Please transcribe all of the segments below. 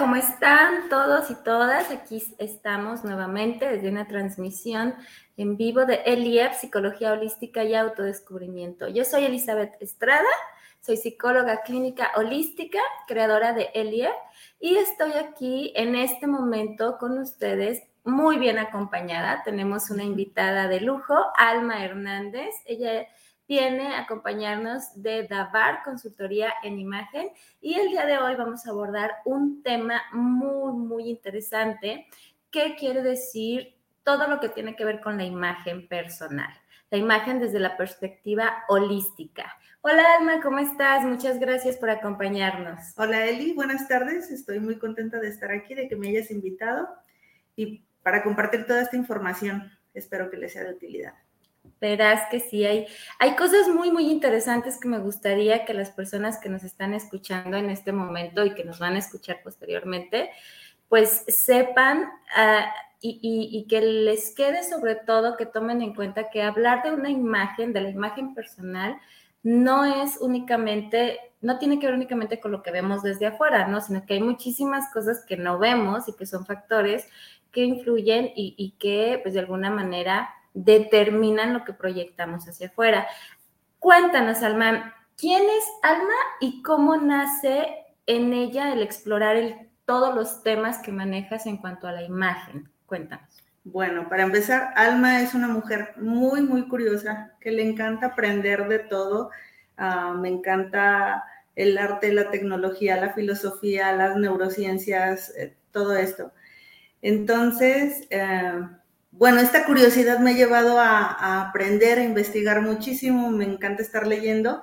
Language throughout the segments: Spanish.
¿cómo están todos y todas? Aquí estamos nuevamente desde una transmisión en vivo de ELIEP, Psicología Holística y Autodescubrimiento. Yo soy Elizabeth Estrada, soy psicóloga clínica holística, creadora de ELIEP, y estoy aquí en este momento con ustedes muy bien acompañada. Tenemos una invitada de lujo, Alma Hernández. Ella viene a acompañarnos de Davar Consultoría en Imagen y el día de hoy vamos a abordar un tema muy, muy interesante que quiere decir todo lo que tiene que ver con la imagen personal, la imagen desde la perspectiva holística. Hola Alma, ¿cómo estás? Muchas gracias por acompañarnos. Hola Eli, buenas tardes. Estoy muy contenta de estar aquí, de que me hayas invitado y para compartir toda esta información. Espero que les sea de utilidad. Verás que sí, hay, hay cosas muy, muy interesantes que me gustaría que las personas que nos están escuchando en este momento y que nos van a escuchar posteriormente, pues sepan ah, y, que les quede sobre todo que tomen en cuenta que hablar de una imagen, de la imagen personal, no es únicamente, no tiene que ver únicamente con lo que vemos desde afuera, ¿no? Sino que hay muchísimas cosas que no vemos y que son factores que influyen y, y que, pues, de alguna manera determinan lo que proyectamos hacia afuera. Cuéntanos, Alma, ¿quién es Alma y cómo nace en ella el explorar todos los temas que manejas en cuanto a la imagen? Cuéntanos. Bueno, para empezar, Alma es una mujer muy, muy curiosa, que le encanta aprender de todo. Ah, me encanta el arte, la tecnología, la filosofía, las neurociencias, eh, todo esto. Entonces, eh, bueno, esta curiosidad me ha llevado a, aprender, a investigar muchísimo, me encanta estar leyendo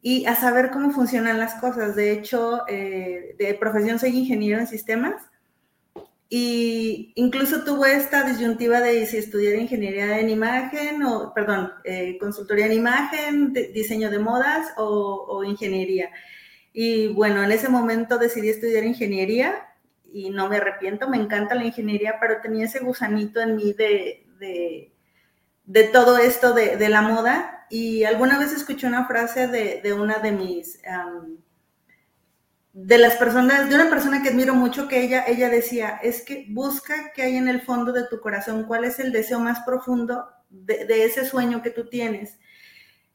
y a saber cómo funcionan las cosas. De hecho, eh, de profesión soy ingeniero en sistemas y incluso tuve esta disyuntiva de si estudiar ingeniería en imagen o, perdón, eh, consultoría en imagen, diseño de modas o, o ingeniería. Y bueno, en ese momento decidí estudiar ingeniería y no me arrepiento, me encanta la ingeniería, pero tenía ese gusanito en mí de, de, todo esto de, la moda. Y alguna vez escuché una frase de, una de mis, de las personas, de una persona que admiro mucho, que ella, ella decía, es que busca qué hay en el fondo de tu corazón, cuál es el deseo más profundo de ese sueño que tú tienes.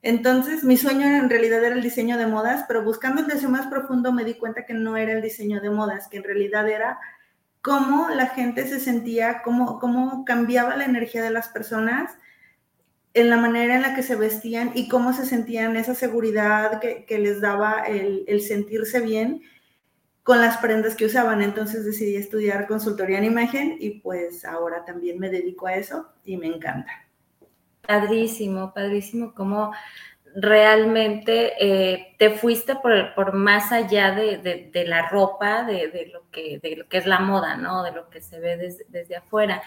Entonces, mi sueño en realidad era el diseño de modas, pero buscando el deseo más profundo me di cuenta que no era el diseño de modas, que en realidad era cómo la gente se sentía, cómo, cómo cambiaba la energía de las personas en la manera en la que se vestían y cómo se sentían esa seguridad que, les daba el, el, sentirse bien con las prendas que usaban. Entonces decidí estudiar consultoría en imagen y pues ahora también me dedico a eso y me encanta. Padrísimo, padrísimo, como realmente eh, te fuiste por, más allá de, la ropa, de, lo que, de lo que es la moda, ¿no? De lo que se ve desde, afuera.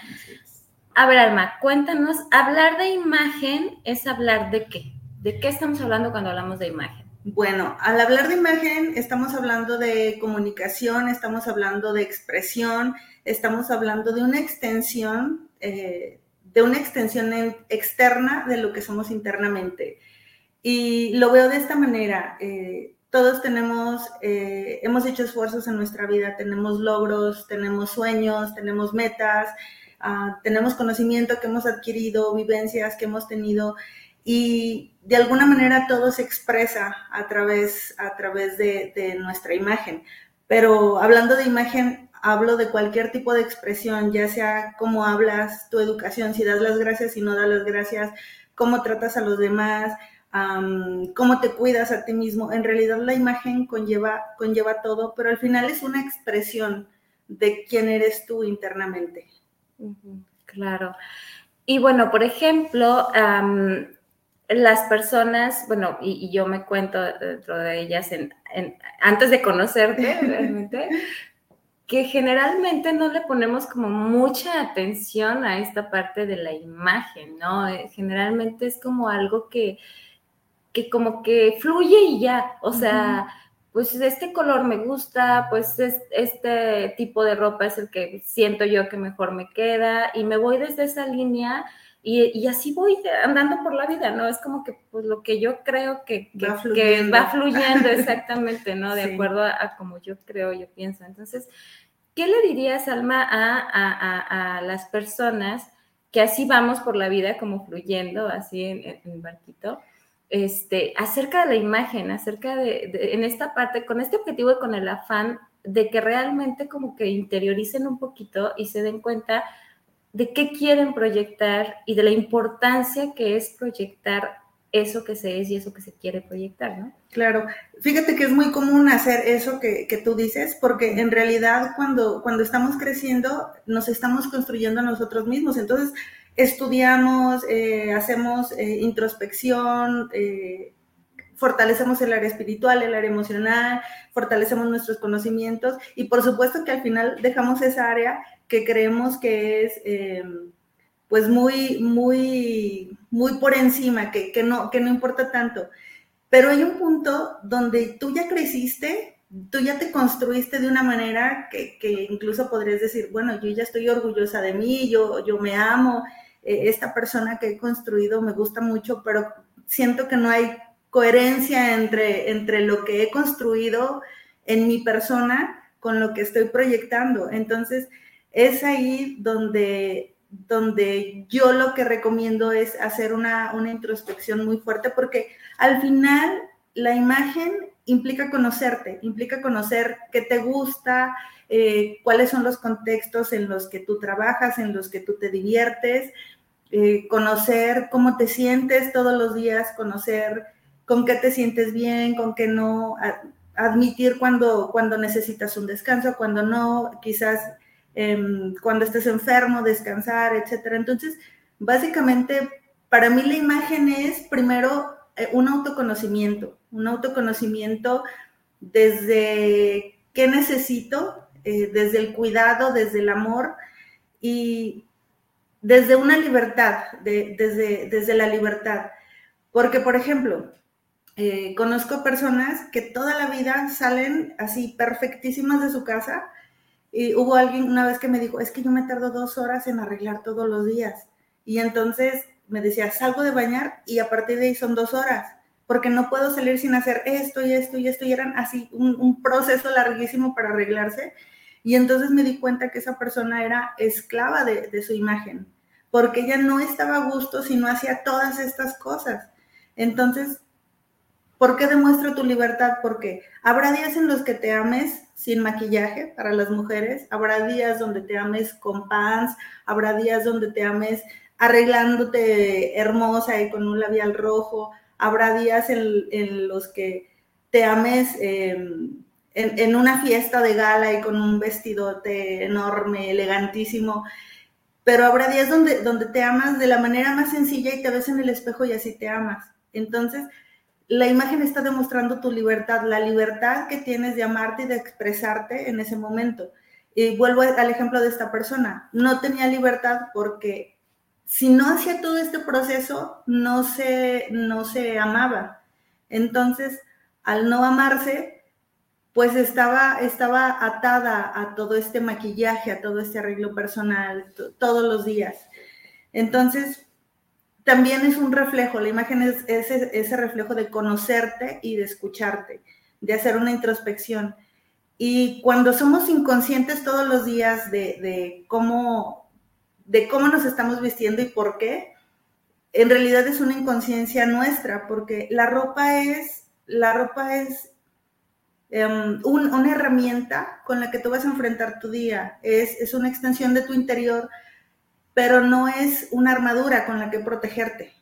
A ver, Alma, cuéntanos, hablar de imagen es hablar de qué? ¿De qué estamos hablando cuando hablamos de imagen? Bueno, al hablar de imagen estamos hablando de comunicación, estamos hablando de expresión, estamos hablando de una extensión eh, de una extensión externa de lo que somos internamente. Y lo veo de esta manera. Eh, todos tenemos, eh, hemos hecho esfuerzos en nuestra vida, tenemos logros, tenemos sueños, tenemos metas, ah, tenemos conocimiento que hemos adquirido, vivencias que hemos tenido y de alguna manera todo se expresa a través, a través de, de nuestra imagen. Pero hablando de imagen, hablo de cualquier tipo de expresión, ya sea cómo hablas, tu educación, si das las gracias, si no das las gracias, cómo tratas a los demás, cómo te cuidas a ti mismo. En realidad la imagen conlleva, conlleva todo, pero al final es una expresión de quién eres tú internamente. Claro. Y bueno, por ejemplo, las personas, bueno, y, yo me cuento dentro de ellas antes de conocerte realmente, que generalmente no le ponemos como mucha atención a esta parte de la imagen, ¿no? Eh, generalmente es como algo que, que como que fluye y ya, o sea, pues este color me gusta, pues este tipo de ropa es el que siento yo que mejor me queda y me voy desde esa línea Y, así voy andando por la vida, ¿no? Es como que pues lo que yo creo que, va, fluyendo. exactamente, ¿no? De acuerdo a, como yo creo, yo pienso. Entonces, ¿qué le dirías, Alma, a, las personas que así vamos por la vida, como fluyendo, así en, en barquito? Este, acerca de la imagen, acerca de, en esta parte, con este objetivo y con el afán de que realmente como que interioricen un poquito y se den cuenta de qué quieren proyectar y de la importancia que es proyectar eso que se es y eso que se quiere proyectar, ¿no? Claro, fíjate que es muy común hacer eso que, tú dices, porque en realidad cuando, cuando estamos creciendo nos estamos construyendo a nosotros mismos, entonces estudiamos, eh, hacemos eh, introspección, eh, fortalecemos el área espiritual, el área emocional, fortalecemos nuestros conocimientos y por supuesto que al final dejamos esa área que creemos que es em, pues muy, muy, muy por encima, que, no, que no importa tanto. Pero hay un punto donde tú ya creciste, tú ya te construiste de una manera que, incluso podrías decir, bueno, yo ya estoy orgullosa de mí, yo, yo me amo, eh, esta persona que he construido me gusta mucho, pero siento que no hay coherencia entre, entre lo que he construido en mi persona con lo que estoy proyectando. Entonces, es ahí donde, donde yo lo que recomiendo es hacer una, introspección muy fuerte, porque al final la imagen implica conocerte, implica conocer qué te gusta, eh, cuáles son los contextos en los que tú trabajas, en los que tú te diviertes, eh, conocer cómo te sientes todos los días, conocer con qué te sientes bien, con qué no, admitir cuando, cuando necesitas un descanso, cuando no, quizás em, cuando estés enfermo, descansar, etcétera. Entonces, básicamente, para mí la imagen es primero eh, un autoconocimiento, un autoconocimiento desde qué necesito, eh, desde el cuidado, desde el amor y desde una libertad, desde, desde la libertad. Porque, por ejemplo, eh, conozco personas que toda la vida salen así perfectísimas de su casa y hubo alguien una vez que me dijo, es que yo me tardo dos horas en arreglar todos los días. Y entonces me decía, salgo de bañar y a partir de ahí son dos horas, porque no puedo salir sin hacer esto y esto y esto. Y eran así un, proceso larguísimo para arreglarse. Y entonces me di cuenta que esa persona era esclava de, de su imagen, porque ella no estaba a gusto si no hacía todas estas cosas. Entonces, ¿Por qué demuestra tu libertad? Porque habrá días en los que te ames sin maquillaje para las mujeres, habrá días donde te ames con pants, habrá días donde te ames arreglándote hermosa y con un labial rojo, habrá días en, los que te ames em, en, una fiesta de gala y con un vestidote enorme, elegantísimo, pero habrá días donde, donde te amas de la manera más sencilla y te ves en el espejo y así te amas. Entonces, la imagen está demostrando tu libertad, la libertad que tienes de amarte y de expresarte en ese momento. Y vuelvo al ejemplo de esta persona. No tenía libertad porque si no hacía todo este proceso, no se, no se amaba. Entonces, al no amarse, pues estaba, estaba atada a todo este maquillaje, a todo este arreglo personal, todos los días. Entonces, también es un reflejo, la imagen es ese, reflejo de conocerte y de escucharte, de hacer una introspección. Y cuando somos inconscientes todos los días de, cómo, de cómo nos estamos vistiendo y por qué, en realidad es una inconsciencia nuestra, porque la ropa es, la ropa es em, una herramienta con la que tú vas a enfrentar tu día, es, es una extensión de tu interior pero no es una armadura con la que protegerte.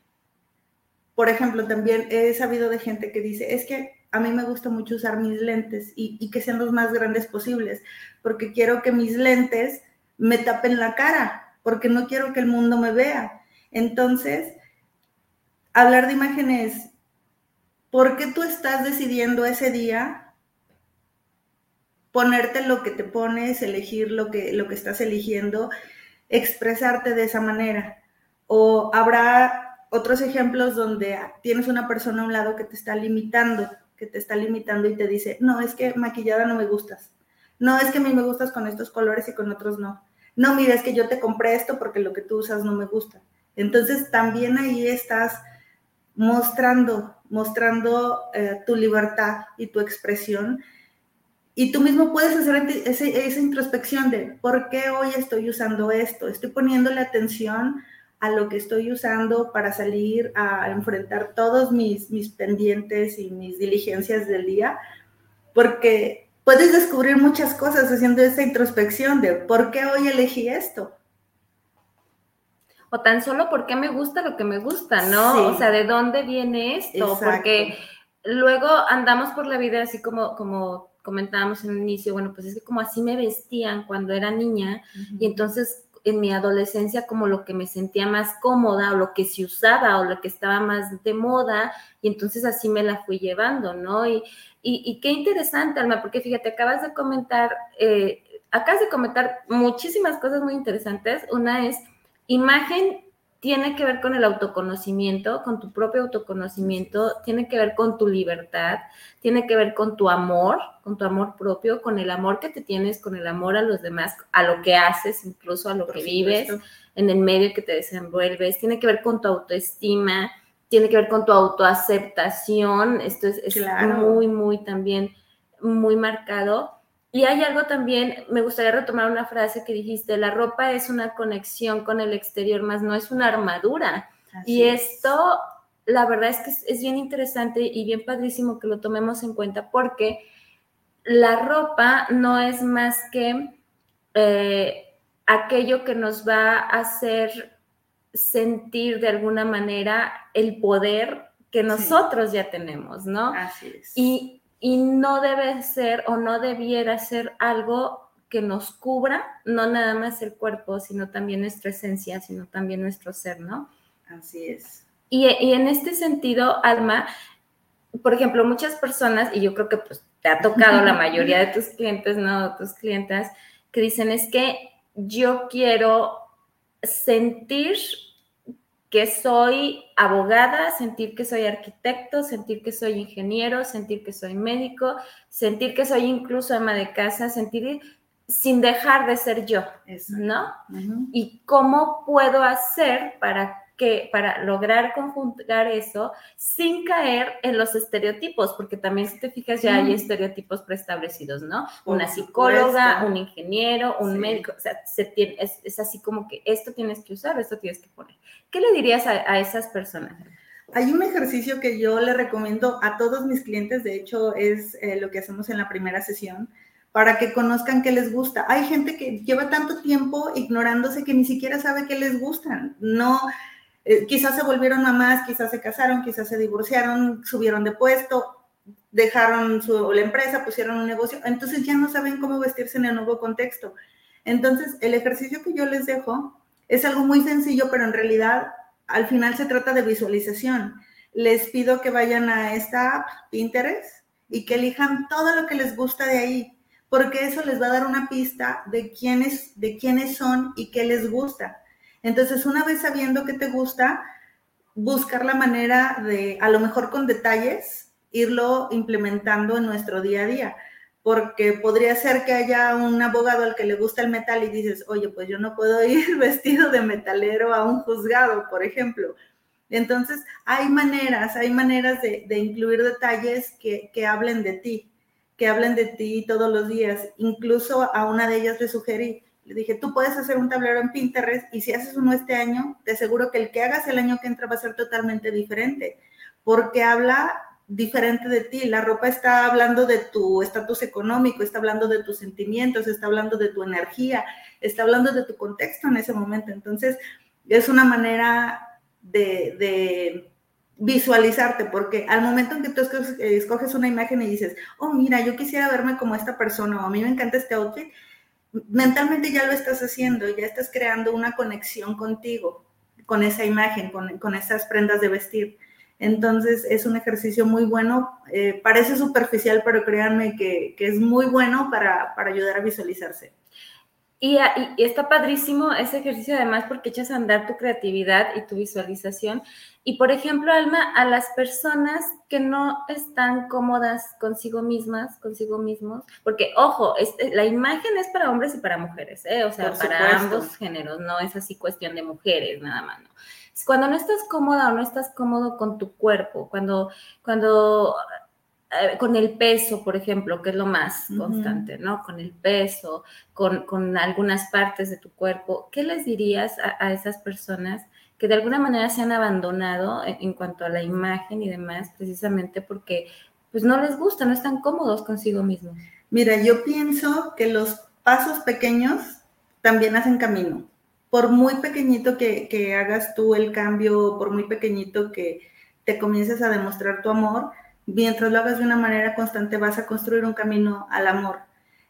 Por ejemplo, también he sabido de gente que dice, es que a mí me gusta mucho usar mis lentes y, que sean los más grandes posibles, porque quiero que mis lentes me tapen la cara, porque no quiero que el mundo me vea. Entonces, hablar de imágenes, ¿por qué tú estás decidiendo ese día ponerte lo que te pones, elegir lo que, lo que estás eligiendo? Expresarte de esa manera. O habrá otros ejemplos donde tienes una persona a un lado que te está limitando, que te está limitando y te dice, no, es que maquillada no me gustas. No, es que a mí me gustas con estos colores y con otros no. No, mira, es que yo te compré esto porque lo que tú usas no me gusta. Entonces también ahí estás mostrando, mostrando eh, tu libertad y tu expresión. Y tú mismo puedes hacer esa introspección de por qué hoy estoy usando esto. Estoy poniéndole atención a lo que estoy usando para salir a enfrentar todos mis, mis pendientes y mis diligencias del día, porque puedes descubrir muchas cosas haciendo esa introspección de por qué hoy elegí esto o tan solo porque me gusta lo que me gusta, ¿no? O sea, ¿de dónde viene esto? Porque luego andamos por la vida así como, como comentábamos en el inicio, bueno, pues es que como así me vestían cuando era niña y entonces en mi adolescencia como lo que me sentía más cómoda o lo que se usaba o lo que estaba más de moda y entonces así me la fui llevando, ¿no? Y, y, qué interesante, Alma, porque fíjate, acabas de comentar, eh, acabas de comentar muchísimas cosas muy interesantes. Una es Imagen tiene que ver con el autoconocimiento, con tu propio autoconocimiento, tiene que ver con tu libertad, tiene que ver con tu amor, con tu amor propio, con el amor que te tienes, con el amor a los demás, a lo que haces, incluso a lo que vives, en el medio que te desenvuelves, tiene que ver con tu autoestima, tiene que ver con tu autoaceptación, esto es, muy, muy también, muy marcado. Y hay algo también, me gustaría retomar una frase que dijiste, la ropa es una conexión con el exterior, más no es una armadura. y esto, la verdad es que es, bien interesante y bien padrísimo que lo tomemos en cuenta porque la ropa no es más que eh, aquello que nos va a hacer sentir de alguna manera el poder que nosotros ya tenemos, ¿no? Así es. Y y no debe ser o no debiera ser algo que nos cubra, no nada más el cuerpo, sino también nuestra esencia, sino también nuestro ser, ¿no? Así es. Y, en este sentido, Alma, por ejemplo, muchas personas, y yo creo que pues te ha tocado la mayoría de tus clientes, ¿no? Tus clientas, que dicen es que yo quiero sentir que soy abogada, sentir que soy arquitecto, sentir que soy ingeniero, sentir que soy médico, sentir que soy incluso ama de casa, sentir sin dejar de ser yo, ¿no? Y cómo puedo hacer para que para lograr conjugar eso sin caer en los estereotipos, porque también si te fijas ya hay estereotipos preestablecidos, ¿no? Una psicóloga, un ingeniero, un médico, o sea, se tiene, es, así como que esto tienes que usar, esto tienes que poner. ¿Qué le dirías a, esas personas? Hay un ejercicio que yo le recomiendo a todos mis clientes, de hecho es eh, lo que hacemos en la primera sesión, para que conozcan qué les gusta. Hay gente que lleva tanto tiempo ignorándose que ni siquiera sabe qué les gustan. No, eh, quizás se volvieron mamás, quizás se casaron, quizás se divorciaron, subieron de puesto, dejaron su, la empresa, pusieron un negocio, entonces ya no saben cómo vestirse en el nuevo contexto. Entonces, el ejercicio que yo les dejo es algo muy sencillo, pero en realidad al final se trata de visualización. Les pido que vayan a esta app, Pinterest, y que elijan todo lo que les gusta de ahí, porque eso les va a dar una pista de quiénes, de quiénes son y qué les gusta. Entonces, una vez sabiendo que te gusta, buscar la manera de, a lo mejor con detalles, irlo implementando en nuestro día a día. Porque podría ser que haya un abogado al que le gusta el metal y dices, oye, pues yo no puedo ir vestido de metalero a un juzgado, por ejemplo. Entonces, hay maneras, hay maneras de, incluir detalles que, que hablen de ti, que hablen de ti todos los días. Incluso a una de ellas le sugerí, le dije, tú puedes hacer un tablero en Pinterest y si haces uno este año, te aseguro que el que hagas el año que entra va a ser totalmente diferente, porque habla diferente de ti. La ropa está hablando de tu estatus económico, está hablando de tus sentimientos, está hablando de tu energía, está hablando de tu contexto en ese momento. Entonces, es una manera de, de visualizarte, porque al momento en que tú escoges una imagen y dices, oh, mira, yo quisiera verme como esta persona, o a mí me encanta este outfit, mentalmente ya lo estás haciendo, ya estás creando una conexión contigo, con esa imagen, con, esas prendas de vestir. Entonces es un ejercicio muy bueno, eh, parece superficial, pero créanme que, es muy bueno para, para ayudar a visualizarse. Y, está padrísimo ese ejercicio además porque echas a andar tu creatividad y tu visualización. Y por ejemplo, Alma, a las personas que no están cómodas consigo mismas, consigo mismos, porque ojo, este, la imagen es para hombres y para mujeres, ¿eh? o sea, para ambos géneros, no es así cuestión de mujeres nada más, ¿no? Cuando no estás cómoda o no estás cómodo con tu cuerpo, cuando, cuando eh, con el peso, por ejemplo, que es lo más constante, ¿no? Con el peso, con, con, algunas partes de tu cuerpo, ¿qué les dirías a, esas personas que de alguna manera se han abandonado en, en, cuanto a la imagen y demás, precisamente porque pues no les gusta, no están cómodos consigo mismos? Mira, yo pienso que los pasos pequeños también hacen camino. Por muy pequeñito que, hagas tú el cambio, por muy pequeñito que te comiences a demostrar tu amor, mientras lo hagas de una manera constante vas a construir un camino al amor.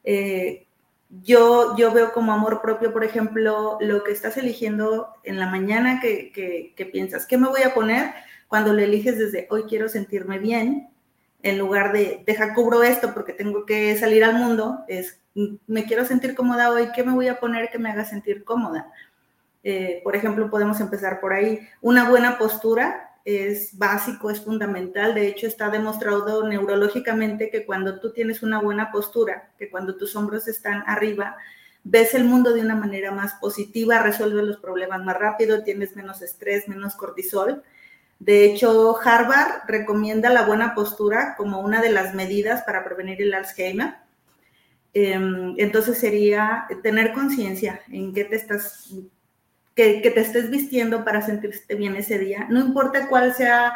Eh, yo, yo veo como amor propio, por ejemplo, lo que estás eligiendo en la mañana que, que, piensas, ¿qué me voy a poner? Cuando lo eliges desde hoy quiero sentirme bien, en lugar de deja cubro esto porque tengo que salir al mundo, es me quiero sentir cómoda hoy, ¿qué me voy a poner que me haga sentir cómoda? Eh, por ejemplo, podemos empezar por ahí. Una buena postura es básico, es fundamental. De hecho, está demostrado neurológicamente que cuando tú tienes una buena postura, que cuando tus hombros están arriba, ves el mundo de una manera más positiva, resuelves los problemas más rápido, tienes menos estrés, menos cortisol. De hecho, Harvard recomienda la buena postura como una de las medidas para prevenir el Alzheimer. Em, entonces sería tener conciencia en qué te estás, que, te estés vistiendo para sentirte bien ese día. No importa cuál sea,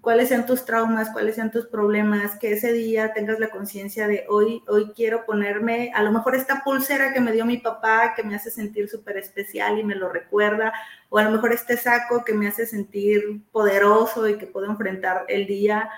cuáles sean tus traumas, cuáles sean tus problemas, que ese día tengas la conciencia de hoy, hoy quiero ponerme, a lo mejor esta pulsera que me dio mi papá, que me hace sentir súper especial y me lo recuerda, o a lo mejor este saco que me hace sentir poderoso y que puedo enfrentar el día,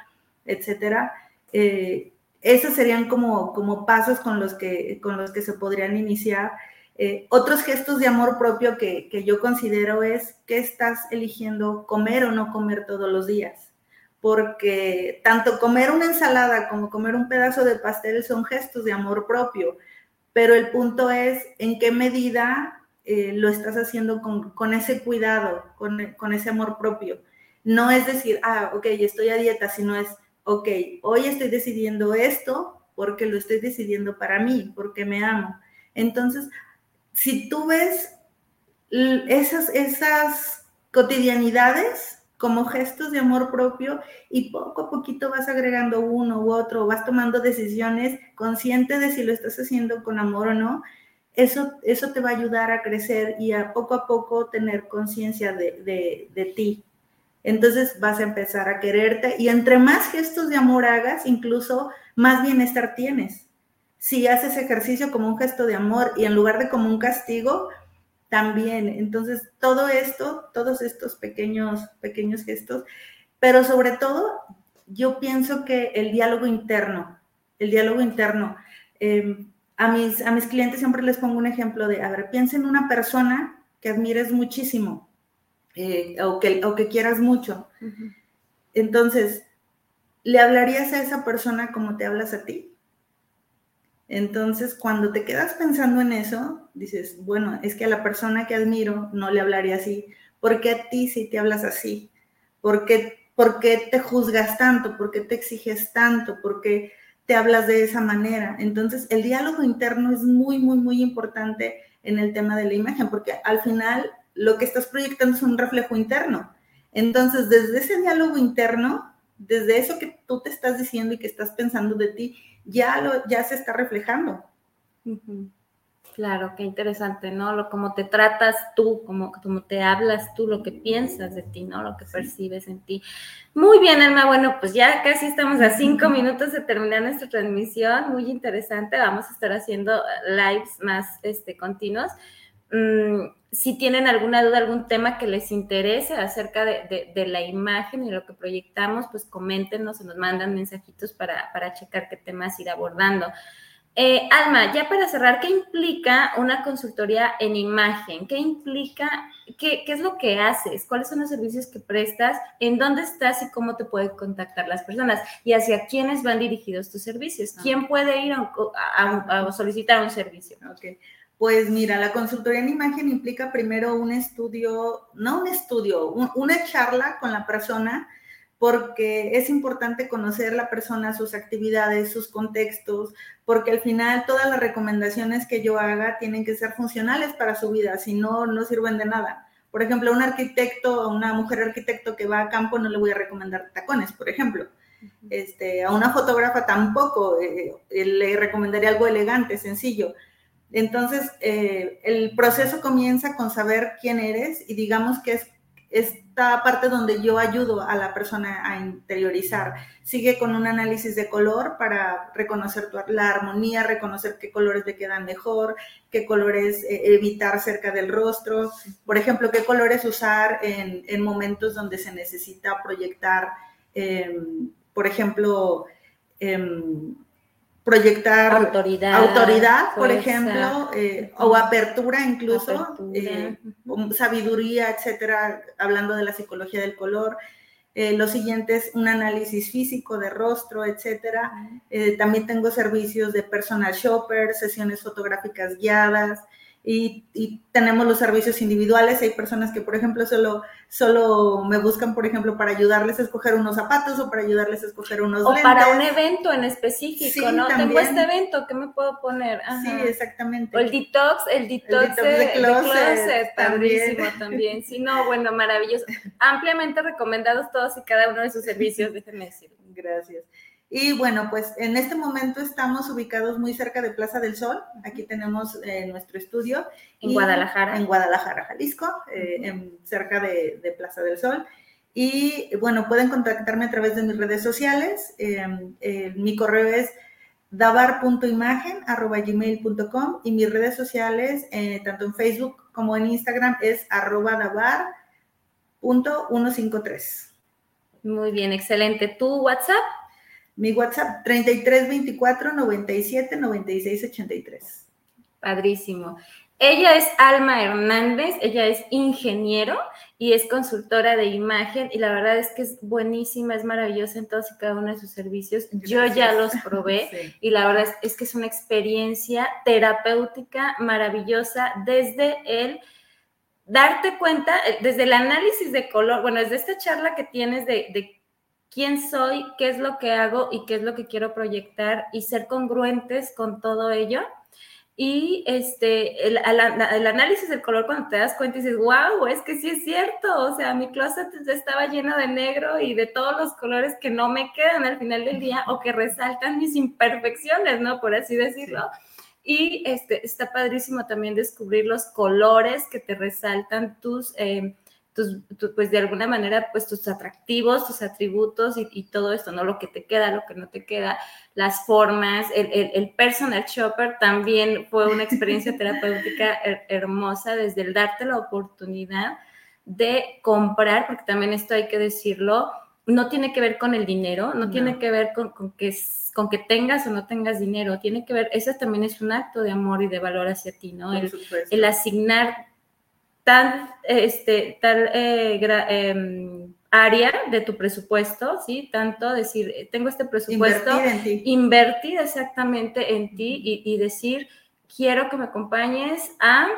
etcétera. Eh, esos serían como, como pasos con los, que, con los que se podrían iniciar. Eh, otros gestos de amor propio que, que, yo considero es que estás eligiendo comer o no comer todos los días. Porque tanto comer una ensalada como comer un pedazo de pastel son gestos de amor propio. Pero el punto es en qué medida eh, lo estás haciendo con, con ese cuidado, con, con, ese amor propio. No es decir, ah, ok, estoy a dieta, sino es ok, hoy estoy decidiendo esto porque lo estoy decidiendo para mí, porque me amo. Entonces, si tú ves esas, esas cotidianidades como gestos de amor propio y poco a poquito vas agregando uno u otro, vas tomando decisiones consciente de si lo estás haciendo con amor o no, eso, eso te va a ayudar a crecer y a poco a poco tener conciencia de, de, de ti entonces vas a empezar a quererte y entre más gestos de amor hagas, incluso más bienestar tienes. Si haces ejercicio como un gesto de amor y en lugar de como un castigo, también. Entonces, todo esto, todos estos pequeños, pequeños gestos, pero sobre todo, yo pienso que el diálogo interno, el diálogo interno, em, a, mis, a mis clientes siempre les pongo un ejemplo de, a ver, piensa en una persona que admires muchísimo eh, o, que, que quieras mucho. Entonces, ¿le hablarías a esa persona como te hablas a ti? Entonces, cuando te quedas pensando en eso, dices, bueno, es que a la persona que admiro no le hablaría así. ¿Por qué a ti sí te hablas así? ¿Por qué, ¿Por qué te juzgas tanto? ¿Por qué te exiges tanto? ¿Por qué te hablas de esa manera? Entonces, el diálogo interno es muy, muy, muy importante en el tema de la imagen, porque al final lo que estás proyectando es un reflejo interno. Entonces, desde ese diálogo interno, desde eso que tú te estás diciendo y que estás pensando de ti, ya, lo, ya se está reflejando. Claro, qué interesante, ¿no? Lo como te tratas tú, como, como te hablas tú, lo que piensas de ti, ¿no? Lo que percibes en ti. Muy bien, Alma. Bueno, pues ya casi estamos a cinco minutos de terminar nuestra transmisión. Muy interesante. Vamos a estar haciendo lives más este, continuos. Mm, si tienen alguna duda, algún tema que les interese acerca de, la imagen y lo que proyectamos, pues coméntenos o nos mandan mensajitos para, checar qué temas ir abordando. Eh, Alma, ya para cerrar, ¿qué implica una consultoría en imagen? ¿Qué implica, qué, es lo que haces? ¿Cuáles son los servicios que prestas? ¿En dónde estás y cómo te pueden contactar las personas? ¿Y hacia quiénes van dirigidos tus servicios? Ah. ¿Quién puede ir a, solicitar un servicio? Okay. Pues mira, la consultoría en imagen implica primero un estudio, no un estudio, una charla con la persona, porque es importante conocer la persona, sus actividades, sus contextos, porque al final todas las recomendaciones que yo haga tienen que ser funcionales para su vida, si no, no sirven de nada. Por ejemplo, un arquitecto, una mujer arquitecto que va a campo no le voy a recomendar tacones, por ejemplo. Este, a una fotógrafa tampoco, eh, eh, le recomendaría algo elegante, sencillo. Entonces, eh, el proceso comienza con saber quién eres y digamos que es esta parte donde yo ayudo a la persona a interiorizar. Sigue con un análisis de color para reconocer la armonía, reconocer qué colores le quedan mejor, qué colores evitar cerca del rostro, por ejemplo, qué colores usar en, en momentos donde se necesita proyectar em, por ejemplo, em, proyectar autoridad, por ejemplo, eh, o apertura incluso, eh, sabiduría, etcétera, hablando de la psicología del color. Eh, lo siguiente es un análisis físico de rostro, etcétera. también tengo servicios de personal shopper, sesiones fotográficas guiadas, y, tenemos los servicios individuales. Hay personas que, por ejemplo, solo, solo me buscan, por ejemplo, para ayudarles a escoger unos zapatos o para ayudarles a escoger unos o para un evento en específico, ¿no? Tengo este evento, ¿qué me puedo poner? Sí, exactamente. O el detox, el detox, de, closet, padrísimo también. Sí, no, bueno, maravilloso. Ampliamente recomendados todos y cada uno de sus servicios, déjenme decir. Gracias. Y bueno, pues en este momento estamos ubicados muy cerca de Plaza del Sol. Aquí tenemos eh, nuestro estudio. En Guadalajara. En Guadalajara, Jalisco, eh, en, cerca de, Plaza del Sol. Y bueno, pueden contactarme a través de mis redes sociales. Em, eh, mi correo es davar.imagen.gmail.com y mis redes sociales, tanto en Facebook como en Instagram, es arroba davar.153. Muy bien, excelente. ¿Tu WhatsApp? Mi WhatsApp 3324 97 96 83. Padrísimo. Ella es Alma Hernández, ella es ingeniero y es consultora de imagen y la verdad es que es buenísima, es maravillosa en todos y cada uno de sus servicios. Yo ya los probé y la verdad es, que es una experiencia terapéutica maravillosa desde el darte cuenta, eh, desde el análisis de color, bueno, desde esta charla que tienes de, de quién soy, qué es lo que hago y qué es lo que quiero proyectar y ser congruentes con todo ello. Y este, el, análisis del color, cuando te das cuenta y dices, wow, es que sí es cierto, o sea, mi closet estaba lleno de negro y de todos los colores que no me quedan al final del día o que resaltan mis imperfecciones, ¿no? Por así decirlo. Y este, está padrísimo también descubrir los colores que te resaltan tus... Eh, tus, pues de alguna manera, pues tus atractivos, tus atributos y, todo esto, ¿no? Lo que te queda, lo que no te queda, las formas, el, el, personal shopper también fue una experiencia terapéutica hermosa desde el darte la oportunidad de comprar, porque también esto hay que decirlo, no tiene que ver con el dinero, no, tiene que ver con, con, que, con que tengas o no tengas dinero, tiene que ver, eso también es un acto de amor y de valor hacia ti, ¿no? El, el, asignar tan, este, tal eh, em, área de tu presupuesto, ¿sí? Tanto decir, eh, tengo este presupuesto, invertir, exactamente en ti y, decir, quiero que me acompañes a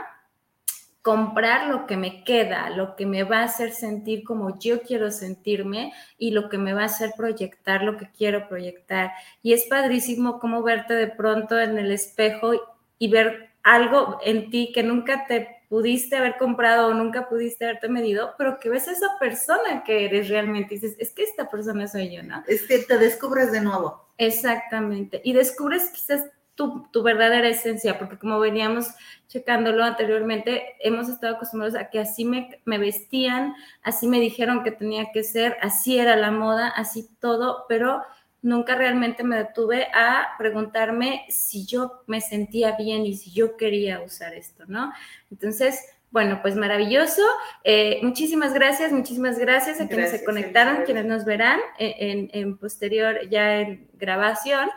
comprar lo que me queda, lo que me va a hacer sentir como yo quiero sentirme y lo que me va a hacer proyectar lo que quiero proyectar. Y es padrísimo cómo verte de pronto en el espejo y ver algo en ti que nunca te pudiste haber comprado o nunca pudiste haberte medido, pero que ves a esa persona que eres realmente y dices, es que esta persona soy yo, ¿no? Es que te descubres de nuevo. Exactamente. Y descubres quizás tu, tu verdadera esencia, porque como veníamos checándolo anteriormente, hemos estado acostumbrados a que así me, me vestían, así me dijeron que tenía que ser, así era la moda, así todo, pero nunca realmente me detuve a preguntarme si yo me sentía bien y si yo quería usar esto, ¿no? Entonces, bueno, pues maravilloso. Eh, muchísimas gracias, muchísimas gracias a quienes se conectaron, quienes nos verán en, en, posterior ya en grabación.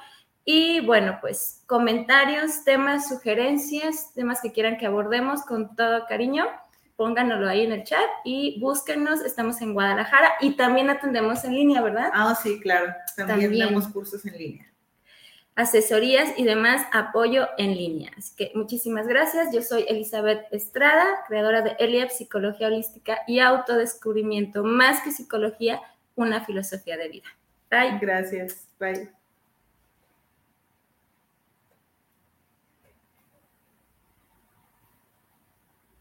Y bueno, pues comentarios, temas, sugerencias, temas que quieran que abordemos con todo cariño pónganlo ahí en el chat y búsquenos, estamos en Guadalajara y también atendemos en línea, ¿verdad? Ah, sí, claro, también, damos cursos en línea. Asesorías y demás apoyo en línea. Así que muchísimas gracias. Yo soy Elizabeth Estrada, creadora de Eliab Psicología Holística y Autodescubrimiento, más que psicología, una filosofía de vida. Bye. Gracias. Bye.